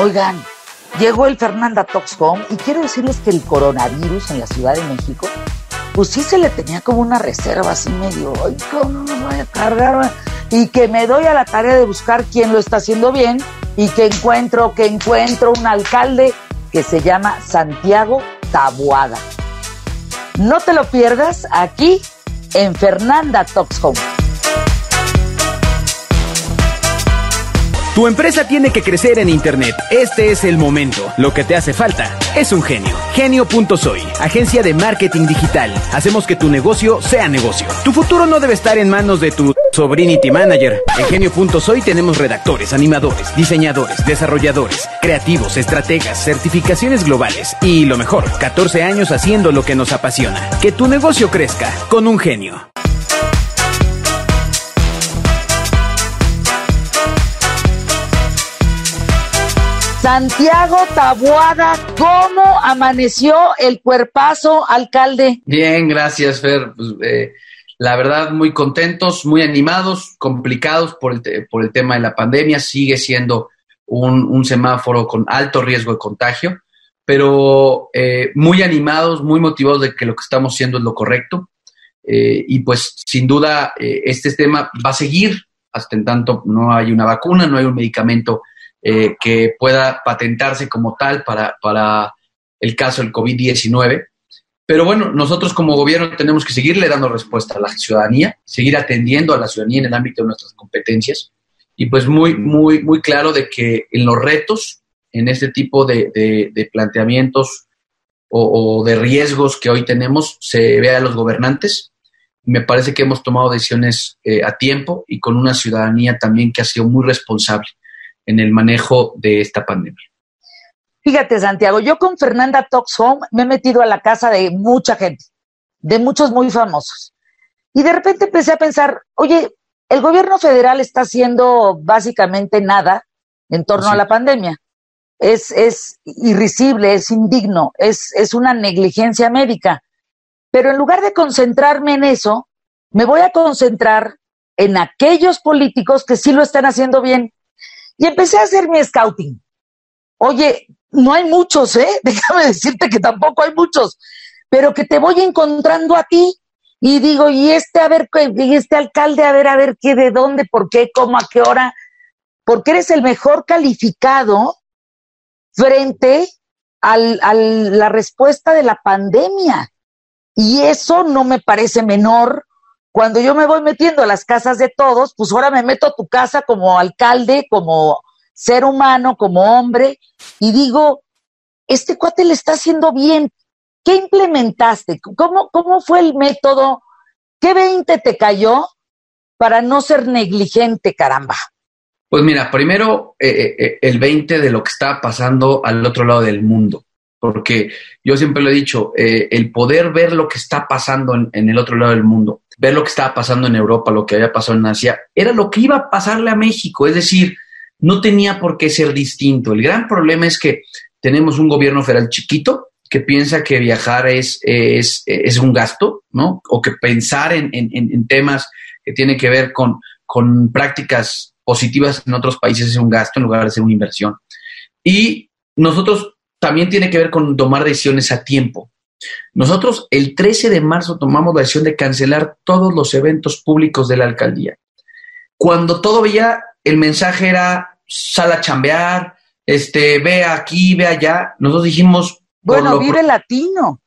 Oigan, llegó el Fernanda Talks Home y quiero decirles que el coronavirus en la Ciudad de México, pues sí se le tenía como una reserva así medio, ay, ¿cómo me voy a cargar? Y que me doy a la tarea de buscar quién lo está haciendo bien y que encuentro, que encuentro un alcalde que se llama Santiago Tabuada. No te lo pierdas aquí en Fernanda Talks Home. Tu empresa tiene que crecer en Internet. Este es el momento. Lo que te hace falta es un genio. Genio.soy, agencia de marketing digital. Hacemos que tu negocio sea negocio. Tu futuro no debe estar en manos de tu sobrinity manager. En Genio.soy tenemos redactores, animadores, diseñadores, desarrolladores, creativos, estrategas, certificaciones globales y lo mejor, 14 años haciendo lo que nos apasiona. Que tu negocio crezca con un genio. Santiago Tabuada, ¿cómo amaneció el cuerpazo, alcalde? Bien, gracias, Fer. Pues, eh, la verdad, muy contentos, muy animados, complicados por el, por el tema de la pandemia. Sigue siendo un, semáforo con alto riesgo de contagio, pero eh, muy animados, muy motivados de que lo que estamos haciendo es lo correcto. Eh, y pues, sin duda, este tema va a seguir hasta en tanto no hay una vacuna, no hay un medicamento eh, que pueda patentarse como tal para, para el caso del COVID-19. Pero bueno, nosotros como gobierno tenemos que seguirle dando respuesta a la ciudadanía, seguir atendiendo a la ciudadanía en el ámbito de nuestras competencias y pues muy, muy, muy claro de que en los retos, en este tipo de, de, planteamientos o, de riesgos que hoy tenemos, se ve a los gobernantes. Me parece que hemos tomado decisiones eh, a tiempo y con una ciudadanía también que ha sido muy responsable en el manejo de esta pandemia. Fíjate, Santiago, yo con Fernanda Talks Home me he metido a la casa de mucha gente, de muchos muy famosos. Y de repente empecé a pensar, oye, el gobierno federal está haciendo básicamente nada en torno a la pandemia. Es, es irrisible, es indigno, es, es una negligencia médica. Pero en lugar de concentrarme en eso, me voy a concentrar en aquellos políticos que sí lo están haciendo bien y empecé a hacer mi scouting. Oye, no hay muchos, ¿eh? Déjame decirte que tampoco hay muchos, pero que te voy encontrando a ti y digo, y este, a ver, y este alcalde, a ver, a ver qué, de dónde, por qué, cómo, a qué hora, porque eres el mejor calificado frente a la respuesta de la pandemia. Y eso no me parece menor cuando yo me voy metiendo a las casas de todos, pues ahora me meto a tu casa como alcalde, como ser humano, como hombre, y digo, este cuate le está haciendo bien. ¿Qué implementaste? ¿Cómo, cómo fue el método? ¿Qué 20 te cayó para no ser negligente, caramba? Pues mira, primero eh, eh, eh, el 20 de lo que está pasando al otro lado del mundo porque yo siempre lo he dicho, el poder ver lo que está pasando en, el otro lado del mundo, ver lo que estaba pasando en Europa, lo que había pasado en Asia, era lo que iba a pasarle a México, es decir, no tenía por qué ser distinto. El gran problema es que tenemos un gobierno federal chiquito que piensa que viajar es, es, es un gasto, ¿no? O que pensar en, en, temas que tienen que ver con, con prácticas positivas en otros países es un gasto en lugar de ser una inversión. Y nosotros también tiene que ver con tomar decisiones a tiempo. Nosotros el 13 de marzo tomamos la decisión de cancelar todos los eventos públicos de la alcaldía. Cuando todavía el mensaje era sal a chambear, este, ve aquí, ve allá, nosotros dijimos... Bueno, vive latino.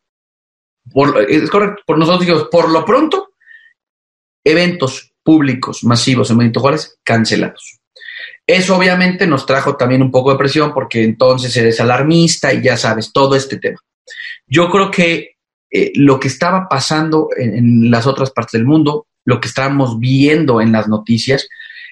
es correcto, por nosotros dijimos, por lo pronto, eventos públicos masivos en Benito Juárez cancelados. Eso obviamente nos trajo también un poco de presión porque entonces eres alarmista y ya sabes, todo este tema. Yo creo que eh, lo que estaba pasando en, las otras partes del mundo, lo que estábamos viendo en las noticias,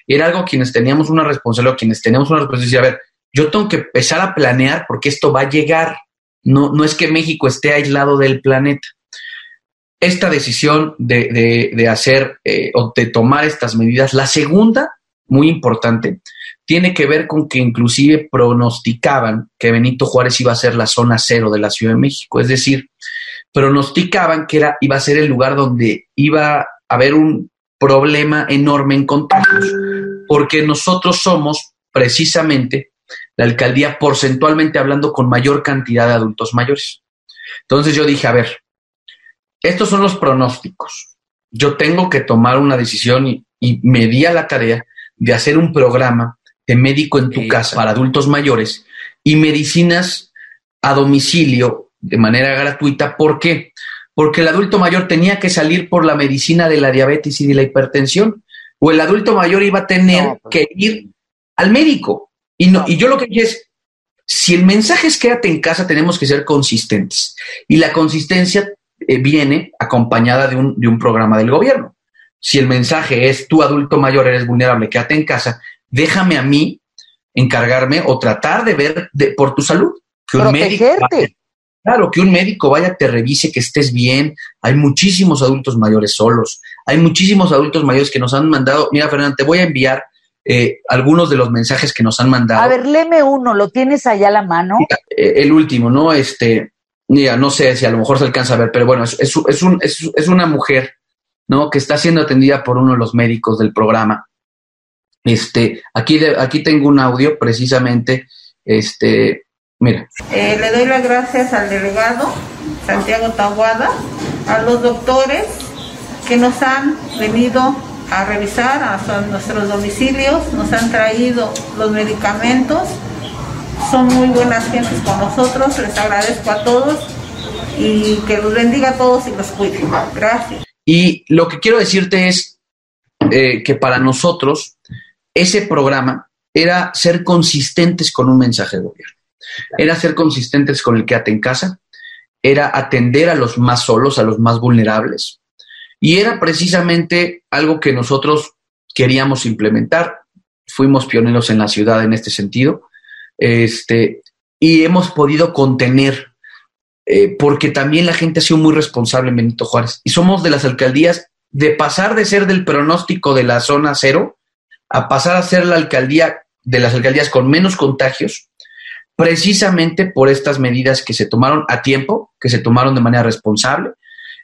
era algo quienes teníamos una responsabilidad, quienes teníamos una responsabilidad, a ver, yo tengo que empezar a planear porque esto va a llegar. No, no es que México esté aislado del planeta. Esta decisión de, hacer eh, o de tomar estas medidas, la segunda, muy importante, tiene que ver con que inclusive pronosticaban que Benito Juárez iba a ser la zona cero de la Ciudad de México, es decir, pronosticaban que era, iba a ser el lugar donde iba a haber un problema enorme en contagios, porque nosotros somos precisamente la alcaldía porcentualmente hablando con mayor cantidad de adultos mayores. Entonces yo dije, a ver, estos son los pronósticos. Yo tengo que tomar una decisión y, me di a la tarea de hacer un programa de médico en tu casa para adultos mayores y medicinas a domicilio de manera gratuita. ¿Por qué? Porque el adulto mayor tenía que salir por la medicina de la diabetes y de la hipertensión, o el adulto mayor iba a tener pues que ir al médico. Y, no, y yo lo que dije es, si el mensaje es quédate en casa, tenemos que ser consistentes. Y la consistencia eh, viene acompañada de un, de un programa del gobierno. Si el mensaje es tú adulto mayor eres vulnerable, quédate en casa, déjame a mí encargarme o tratar de ver de, por tu salud. Que un médico claro, que un médico vaya, te revise, que estés bien. Hay muchísimos adultos mayores solos. Hay muchísimos adultos mayores que nos han mandado. Mira, Fernanda, te voy a enviar eh, algunos de los mensajes que nos han mandado. A ver, léeme uno, ¿lo tienes allá a la mano? Eh, el último, ¿no? Este, mira, no sé si a lo mejor se alcanza a ver, pero bueno, es, es, es, un, es, una mujer, ¿no? Que está siendo atendida por uno de los médicos del programa. Este, aquí, aquí tengo un audio precisamente, este, mira. Eh, le doy las gracias al delegado Santiago Taguada, a los doctores que nos han venido a revisar a nuestros domicilios, nos han traído los medicamentos son muy buenas gentes con nosotros, les agradezco a todos y que los bendiga a todos y los cuide. Gracias. Y lo que quiero decirte es eh, que para nosotros ese programa era ser consistentes con un mensaje de gobierno, era ser consistentes con el quédate en casa, era atender a los más solos, a los más vulnerables, y era precisamente algo que nosotros queríamos implementar. Fuimos pioneros en la ciudad en este sentido este, y hemos podido contener, eh, porque también la gente ha sido muy responsable en Benito Juárez. Y somos de las alcaldías de pasar de ser del pronóstico de la zona cero a pasar a ser la alcaldía de las alcaldías con menos contagios, precisamente por estas medidas que se tomaron a tiempo, que se tomaron de manera responsable.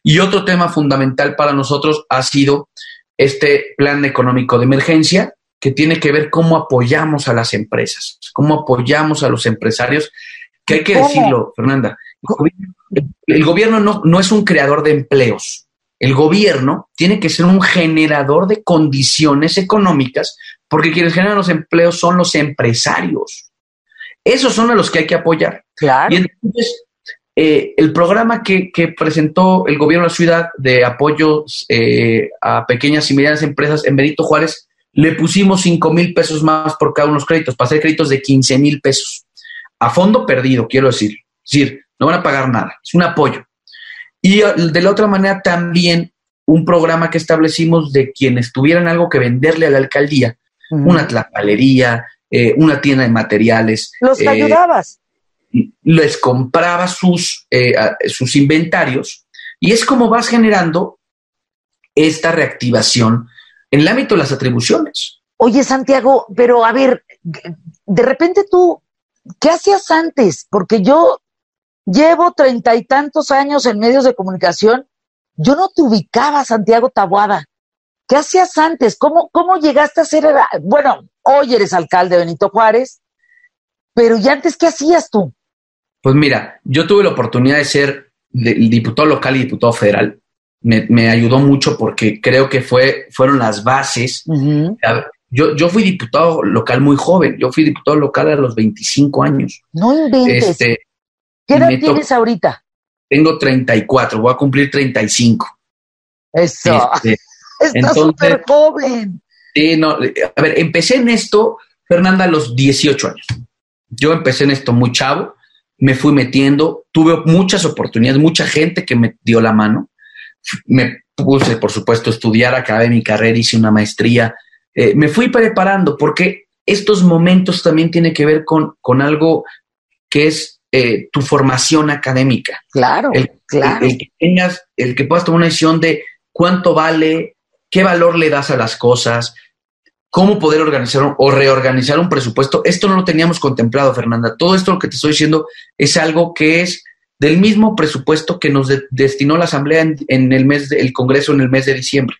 Y otro tema fundamental para nosotros ha sido este plan económico de emergencia, que tiene que ver cómo apoyamos a las empresas, cómo apoyamos a los empresarios, que hay que decirlo, Fernanda, el gobierno, no, no es un creador de empleos, el gobierno tiene que ser un generador de condiciones económicas, porque quienes generan los empleos son los empresarios. Esos son a los que hay que apoyar. Claro. Y entonces, eh, el programa que, presentó el gobierno de la ciudad de apoyo eh, a pequeñas y medianas empresas en Benito Juárez le pusimos 5 mil pesos más por cada uno de los créditos, para hacer créditos de 15 mil pesos. A fondo perdido, quiero decir. Es decir, no van a pagar nada, es un apoyo. Y uh, de la otra manera también un programa que establecimos de quienes tuvieran algo que venderle a la alcaldía, una tlapalería, eh, una tienda de materiales. ¿Los eh, ayudabas? Les compraba sus, eh, sus inventarios y es como vas generando esta reactivación en el ámbito de las atribuciones. Oye, Santiago, pero a ver, de repente tú, ¿qué hacías antes? Porque yo llevo treinta y tantos años en medios de comunicación, yo no te ubicaba, Santiago Tabuada. ¿Qué hacías antes? ¿Cómo, cómo llegaste a ser, bueno, hoy eres alcalde Benito Juárez, pero ¿y antes qué hacías tú? Pues mira, yo tuve la oportunidad de ser diputado local y diputado federal me, ayudó mucho porque creo que fue, fueron las bases. yo, yo fui diputado local muy joven, yo fui diputado local a los 25 años. No inventes. Este, ¿Qué edad tienes ahorita? Tengo 34, voy a cumplir 35. Eso. Este, Estás súper joven. Sí, no, a ver, empecé en esto, Fernanda, a los 18 años. Yo empecé en esto muy chavo, me fui metiendo, tuve muchas oportunidades, mucha gente que me dio la mano me puse, por supuesto, a estudiar, acabé mi carrera, hice una maestría, eh, me fui preparando porque estos momentos también tienen que ver con, con algo que es eh, tu formación académica. Claro, el, claro. El, que tengas, el que puedas tomar una decisión de cuánto vale, qué valor le das a las cosas, cómo poder organizar o reorganizar un presupuesto. Esto no lo teníamos contemplado, Fernanda. Todo esto lo que te estoy diciendo es algo que es del mismo presupuesto que nos destinó la Asamblea en, el mes del Congreso en el mes de diciembre.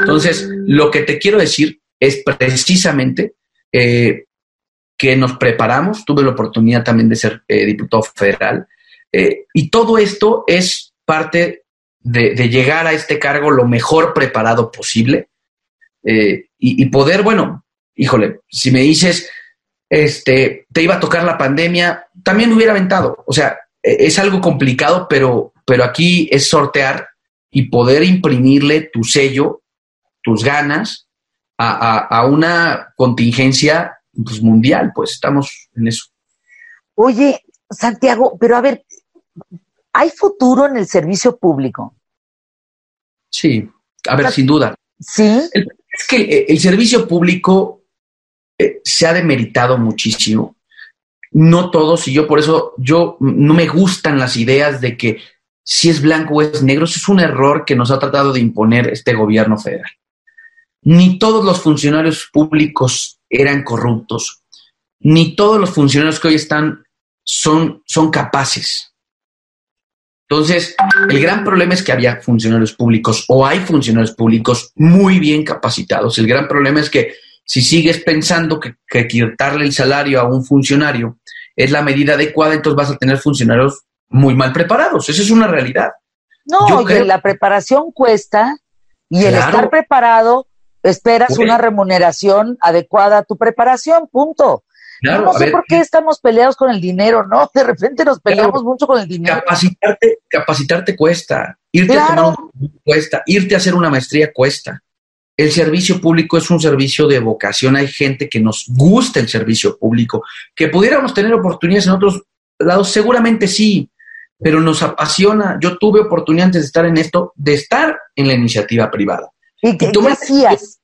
Entonces, lo que te quiero decir es precisamente eh, que nos preparamos, tuve la oportunidad también de ser eh, diputado federal, eh, y todo esto es parte de, llegar a este cargo lo mejor preparado posible. Y, y, poder, bueno, híjole, si me dices, este, te iba a tocar la pandemia, también hubiera aventado, o sea, e, es algo complicado, pero, pero aquí es sortear y poder imprimirle tu sello, tus ganas a, una contingencia pues, mundial, pues estamos en eso. Oye, Santiago, pero a ver, ¿hay futuro en el servicio público? Sí, a ver, sin duda. Sí. es que el, servicio público eh, se ha demeritado muchísimo. No todos, y yo por eso, yo no me gustan las ideas de que si es blanco o es negro, eso es un error que nos ha tratado de imponer este gobierno federal. Ni todos los funcionarios públicos eran corruptos, ni todos los funcionarios que hoy están son, son capaces. Entonces, el gran problema es que había funcionarios públicos o hay funcionarios públicos muy bien capacitados. El gran problema es que si sigues pensando que, quitarle el salario a un funcionario es la medida adecuada, entonces vas a tener funcionarios muy mal preparados. Esa es una realidad. No, la preparación cuesta y el estar preparado esperas una remuneración adecuada a tu preparación, punto. no sé por qué estamos peleados con el dinero, ¿no? De repente nos peleamos mucho con el dinero. Capacitarte, capacitarte cuesta, irte a tomar un cuesta, irte a hacer una maestría cuesta. El servicio público es un servicio de vocación. Hay gente que nos gusta el servicio público, que pudiéramos tener oportunidades en otros lados, seguramente sí, pero nos apasiona. Yo tuve oportunidad antes de estar en esto, de estar en la iniciativa privada. ¿Y qué, hacías?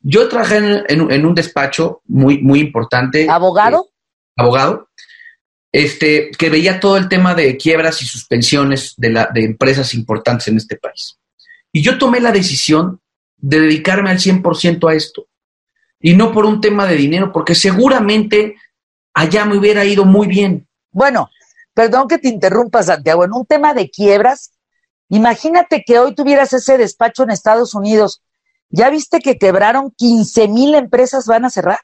Yo trabajé en, un despacho muy, muy importante. ¿Abogado? Eh, abogado. Este, que veía todo el tema de quiebras y suspensiones de, la, de empresas importantes en este país. Y yo tomé la decisión de dedicarme al 100% a esto. Y no por un tema de dinero, porque seguramente allá me hubiera ido muy bien. Bueno, perdón que te interrumpa, Santiago, en un tema de quiebras, Imagínate que hoy tuvieras ese despacho en Estados Unidos. ¿Ya viste que quebraron 15 mil empresas van a cerrar?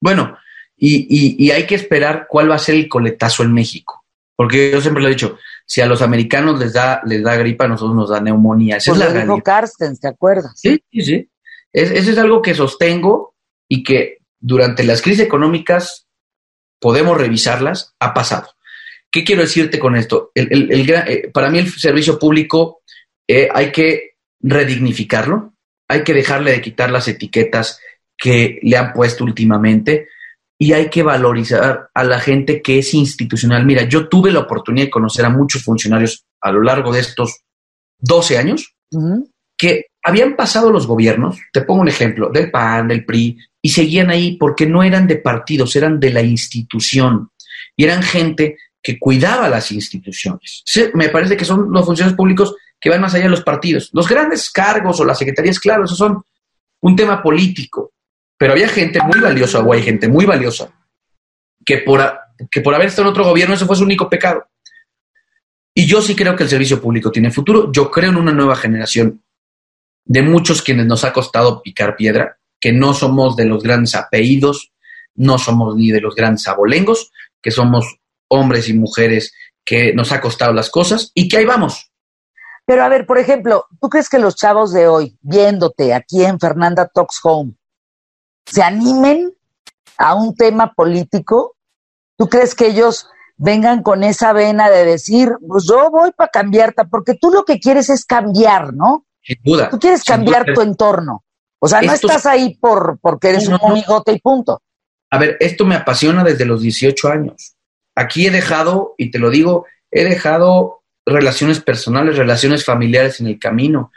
Bueno, y, hay que esperar cuál va a ser el coletazo en México. Porque yo siempre lo he dicho, si a los americanos les da, les da gripa, a nosotros nos da neumonía. Esa es pues la dijo Carstens, ¿te acuerdas? Sí, sí, sí. eso es algo que sostengo y que durante las crisis económicas podemos revisarlas, ha pasado. ¿Qué quiero decirte con esto? Eh, para mí el servicio público eh, hay que redignificarlo, hay que dejarle de quitar las etiquetas que le han puesto últimamente y hay que valorizar a la gente que es institucional. Mira, yo tuve la oportunidad de conocer a muchos funcionarios a lo largo de estos 12 años que habían pasado los gobiernos, te pongo un ejemplo, del PAN, del PRI, y seguían ahí porque no eran de partidos, eran de la institución. Y eran gente que cuidaba las instituciones. me parece que son los funcionarios públicos que van más allá de los partidos. Los grandes cargos o las secretarías, claro, esos son un tema político, pero había gente muy valiosa, o hay gente muy valiosa, que por, que por haber estado en otro gobierno ese fue su único pecado. Y yo sí creo que el servicio público tiene futuro. Yo creo en una nueva generación de muchos quienes nos ha costado picar piedra, que no somos de los grandes apellidos, no somos ni de los grandes abolengos, que somos hombres y mujeres que nos ha costado las cosas y que ahí vamos. Pero a ver, por ejemplo, ¿tú crees que los chavos de hoy, viéndote aquí en Fernanda Talks Home, se animen a un tema político? ¿Tú crees que ellos vengan con esa vena de decir, pues yo voy para cambiarte? Porque tú lo que quieres es cambiar, ¿no? Sin duda. Tú quieres cambiar tu entorno. O sea, no estás ahí por, porque eres un amigote y punto. A ver, esto me apasiona desde los 18 años aquí he dejado, y te lo digo, he dejado relaciones personales, relaciones familiares en el camino.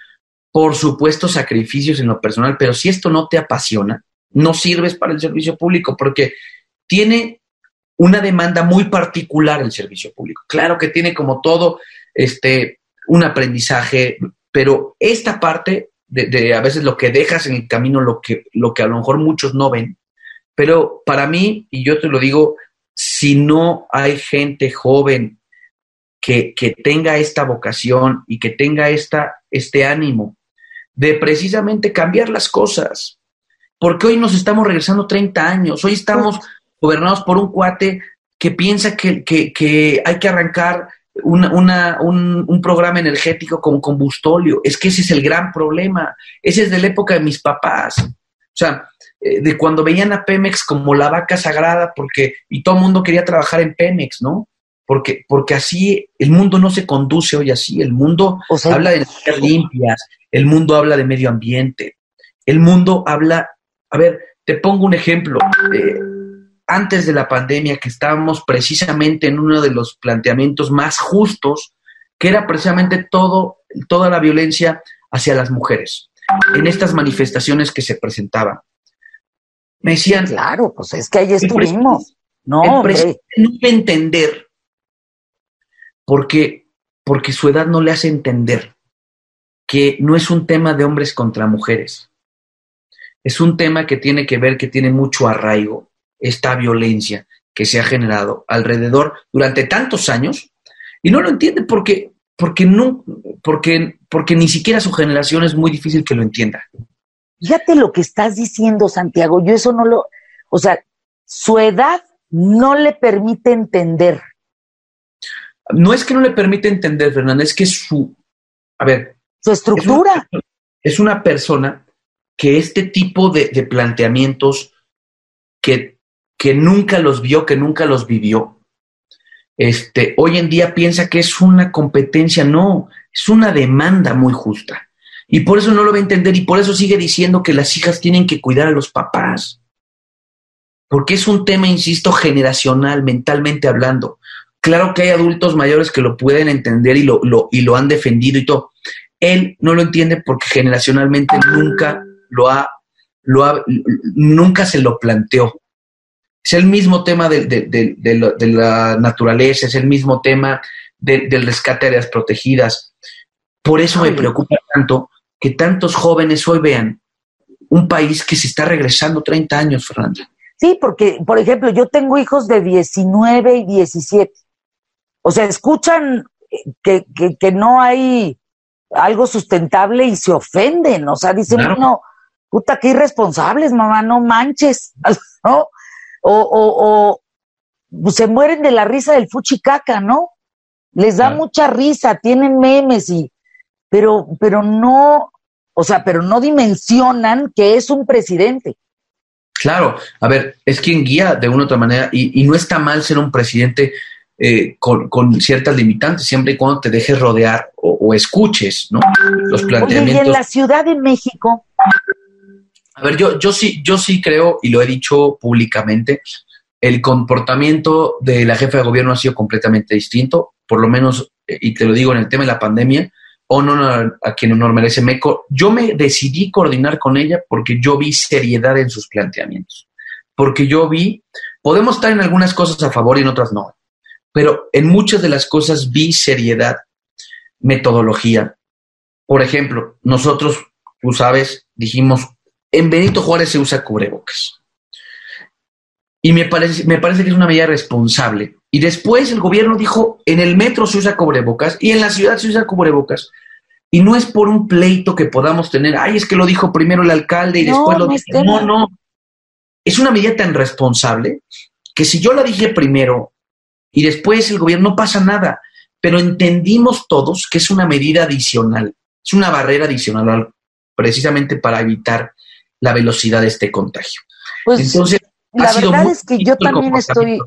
Por supuesto, sacrificios en lo personal, pero si esto no te apasiona, no sirves para el servicio público porque tiene una demanda muy particular el servicio público. Claro que tiene como todo este un aprendizaje, pero esta parte de, a veces lo que dejas en el camino, lo que, lo que a lo mejor muchos no ven, pero para mí, y yo te lo digo, si no hay gente joven que, tenga esta vocación y que tenga esta, este ánimo de precisamente cambiar las cosas. Porque hoy nos estamos regresando 30 años, hoy estamos gobernados por un cuate que piensa que, que, hay que arrancar una, una, un, un, programa energético con combustóleo. Es que ese es el gran problema. Ese es de la época de mis papás. O sea, eh, de cuando veían a Pemex como la vaca sagrada, porque, y todo el mundo quería trabajar en Pemex, ¿no? Porque, porque así el mundo no se conduce hoy así. El mundo habla de energías limpias, el mundo habla de medio ambiente, el mundo habla, a ver, te pongo un ejemplo. Eh, antes de la pandemia, que estábamos precisamente en uno de los planteamientos más justos, que era precisamente todo, toda la violencia hacia las mujeres, en estas manifestaciones que se presentaban. Me decían, claro, pues es que ahí estuvimos. No, no entender porque, porque su edad no le hace entender que no es un tema de hombres contra mujeres. Es un tema que tiene que ver, que tiene mucho arraigo, esta violencia que se ha generado alrededor durante tantos años y no lo entiende porque, porque, no, porque, porque ni siquiera su generación es muy difícil que lo entienda. Fíjate lo que estás diciendo, Santiago. Yo eso no lo, o sea, su edad no le permite entender. No es que no le permite entender, Fernanda, es que su, a ver, su estructura. Es una, persona que este tipo de, de planteamientos que que nunca los vio, que nunca los vivió, este, hoy en día piensa que es una competencia, no, es una demanda muy justa. Y por eso no lo va a entender y por eso sigue diciendo que las hijas tienen que cuidar a los papás. Porque es un tema, insisto, generacional, mentalmente hablando. Claro que hay adultos mayores que lo pueden entender y lo, lo, y lo han defendido y todo. Él no lo entiende porque generacionalmente nunca lo ha, lo ha, nunca se lo planteó. Es el mismo tema de, la naturaleza, es el mismo tema del rescate de áreas protegidas. Por eso me preocupa tanto que tantos jóvenes hoy vean un país que se está regresando 30 años, Fernanda. Sí, porque, por ejemplo, yo tengo hijos de 19 y 17. O sea, escuchan que, no hay algo sustentable y se ofenden. O sea, dicen, no, puta, qué irresponsables, mamá, no manches. ¿No? o, o, se mueren de la risa del fuchicaca, ¿no? Les da mucha risa, tienen memes y, pero, pero no, o sea, pero no dimensionan que es un presidente. Claro, a ver, es quien guía de una u otra manera y, no está mal ser un presidente eh, con, ciertas limitantes, siempre y cuando te dejes rodear o, escuches, ¿no? Los planteamientos. y en la Ciudad de México, a ver, yo, yo sí, yo sí creo, y lo he dicho públicamente, el comportamiento de la jefa de gobierno ha sido completamente distinto, por lo menos, eh, y te lo digo en el tema de la pandemia, o no a quien no merece. Meco. yo me decidí coordinar con ella porque yo vi seriedad en sus planteamientos. Porque yo vi, podemos estar en algunas cosas a favor y en otras no, pero en muchas de las cosas vi seriedad, metodología. Por ejemplo, nosotros, tú sabes, dijimos en Benito Juárez se usa cubrebocas. Y me parece, me parece que es una medida responsable. Y después el gobierno dijo, en el metro se usa cubrebocas y en la ciudad se usa cubrebocas. Y no es por un pleito que podamos tener, ay, es que lo dijo primero el alcalde y después lo dijo. No, no. Es una medida tan responsable que si yo la dije primero y después el gobierno no pasa nada, pero entendimos todos que es una medida adicional, es una barrera adicional precisamente para evitar la velocidad de este contagio. Pues, Entonces, la verdad es que yo también estoy,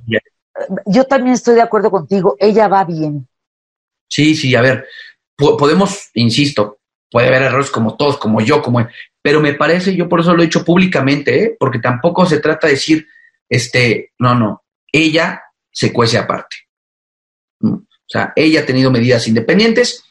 yo también estoy de acuerdo contigo, ella va bien. Sí, sí, a ver, podemos, insisto, puede haber errores como todos, como yo, como pero me parece, yo por eso lo he dicho públicamente, ¿eh? porque tampoco se trata de decir, este, no, no, ella se cuece aparte. O sea, ella ha tenido medidas independientes,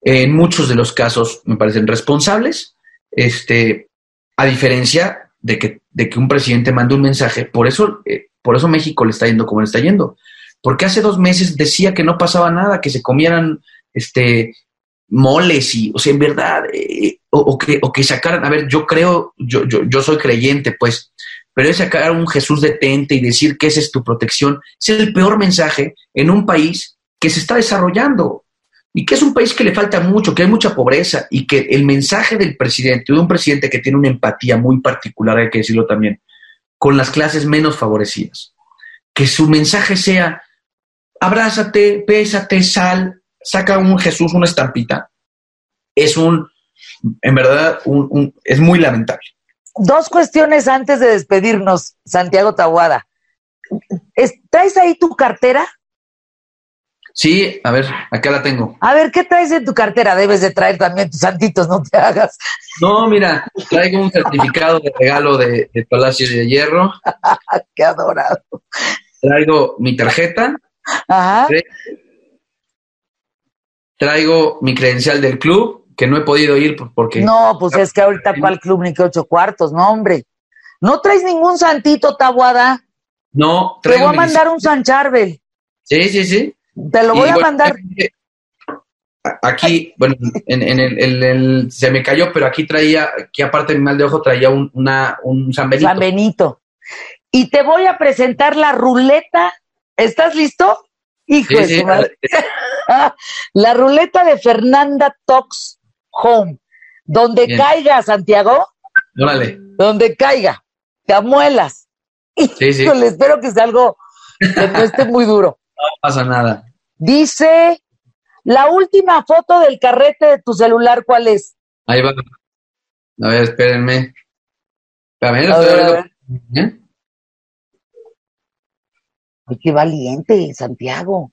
en muchos de los casos me parecen responsables, este, a diferencia de que, de que un presidente mande un mensaje, por eso, eh, por eso México le está yendo como le está yendo. Porque hace dos meses decía que no pasaba nada, que se comieran este moles y, o sea, en verdad, eh, o, que, o que sacaran, a ver, yo creo, yo, yo, yo soy creyente, pues, pero es sacar un Jesús detente y decir que esa es tu protección, es el peor mensaje en un país que se está desarrollando y que es un país que le falta mucho, que hay mucha pobreza y que el mensaje del presidente, de un presidente que tiene una empatía muy particular, hay que decirlo también, con las clases menos favorecidas, que su mensaje sea, abrázate, pésate, sal, saca un Jesús, una estampita, es un, en verdad, un, es muy lamentable. Dos cuestiones antes de despedirnos, Santiago Tahuada. ¿Traes ahí tu cartera? Sí, a ver, acá la tengo. A ver, ¿qué traes en tu cartera? Debes de traer también tus santitos, no te hagas. No, mira, traigo un certificado de regalo de, Palacio de Hierro. Qué adorado. Traigo mi tarjeta. Ajá. Traigo mi credencial del club, que no he podido ir porque... No, pues es que ahorita cuál club ni que ocho cuartos, no, hombre. ¿No traes ningún santito, Tabuada? No, traigo Te voy a mandar un San Charbel. Sí, sí, sí. Te lo voy a mandar. Aquí, bueno, en, el, se me cayó, pero aquí traía, aquí aparte de mi mal de ojo, traía un, una, un San Benito. San Benito. Y te voy a presentar la ruleta. ¿Estás listo? Hijo de la ruleta de Fernanda Tox Home. Donde caiga, Santiago. Órale. Donde caiga. Te amuelas. Sí, sí. Le espero que sea algo que no esté muy duro. No pasa nada. Dice, la última foto del carrete de tu celular, ¿cuál es? Ahí va. A ver, espérenme. Espérame, ¿Eh? Ay, qué valiente, Santiago.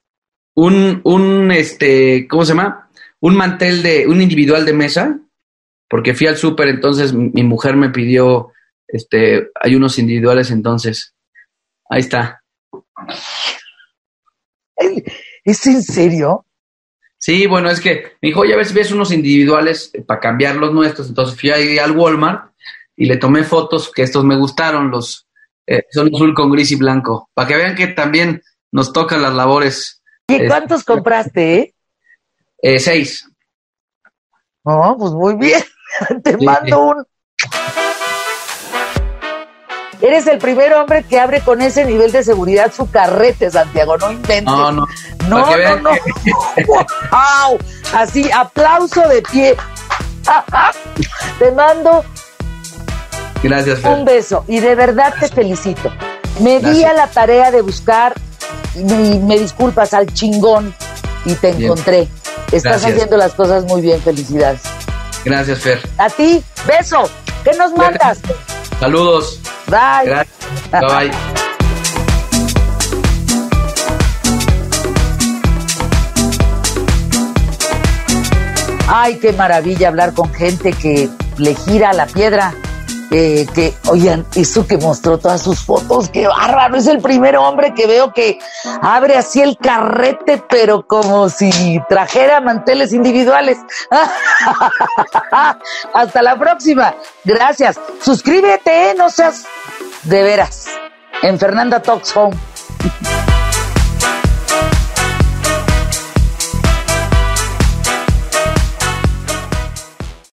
Un, un, este, ¿cómo se llama? Un mantel de, un individual de mesa, porque fui al súper, entonces mi mujer me pidió, este, hay unos individuales, entonces, ahí está. ¿Es en serio? Sí, bueno, es que me dijo, oye, a ver si ves unos individuales para cambiar los nuestros. Entonces fui ahí al Walmart y le tomé fotos que estos me gustaron, los eh, son azul con gris y blanco, para que vean que también nos tocan las labores. ¿Y este, cuántos compraste? Eh? eh? seis. Oh, pues muy bien. Te mando un Eres el primer hombre que abre con ese nivel de seguridad su carrete, Santiago. No inventes. No, no. No, no, no. wow. Así, aplauso de pie. Te mando Gracias, un beso y de verdad te felicito. Me di a la tarea de buscar, y me, disculpas, al chingón y te encontré. Estás haciendo las cosas muy bien, felicidades. Gracias, Fer. A ti, beso. ¿Qué nos mandas? Saludos. Bye. Gracias. Bye bye. Ay, qué maravilla hablar con gente que le gira la piedra. Eh, que, oigan, eso que mostró todas sus fotos, qué bárbaro, es el primer hombre que veo que abre así el carrete, pero como si trajera manteles individuales. Hasta la próxima. Gracias. Suscríbete, ¿eh? no seas de veras. En Fernanda Talks Home.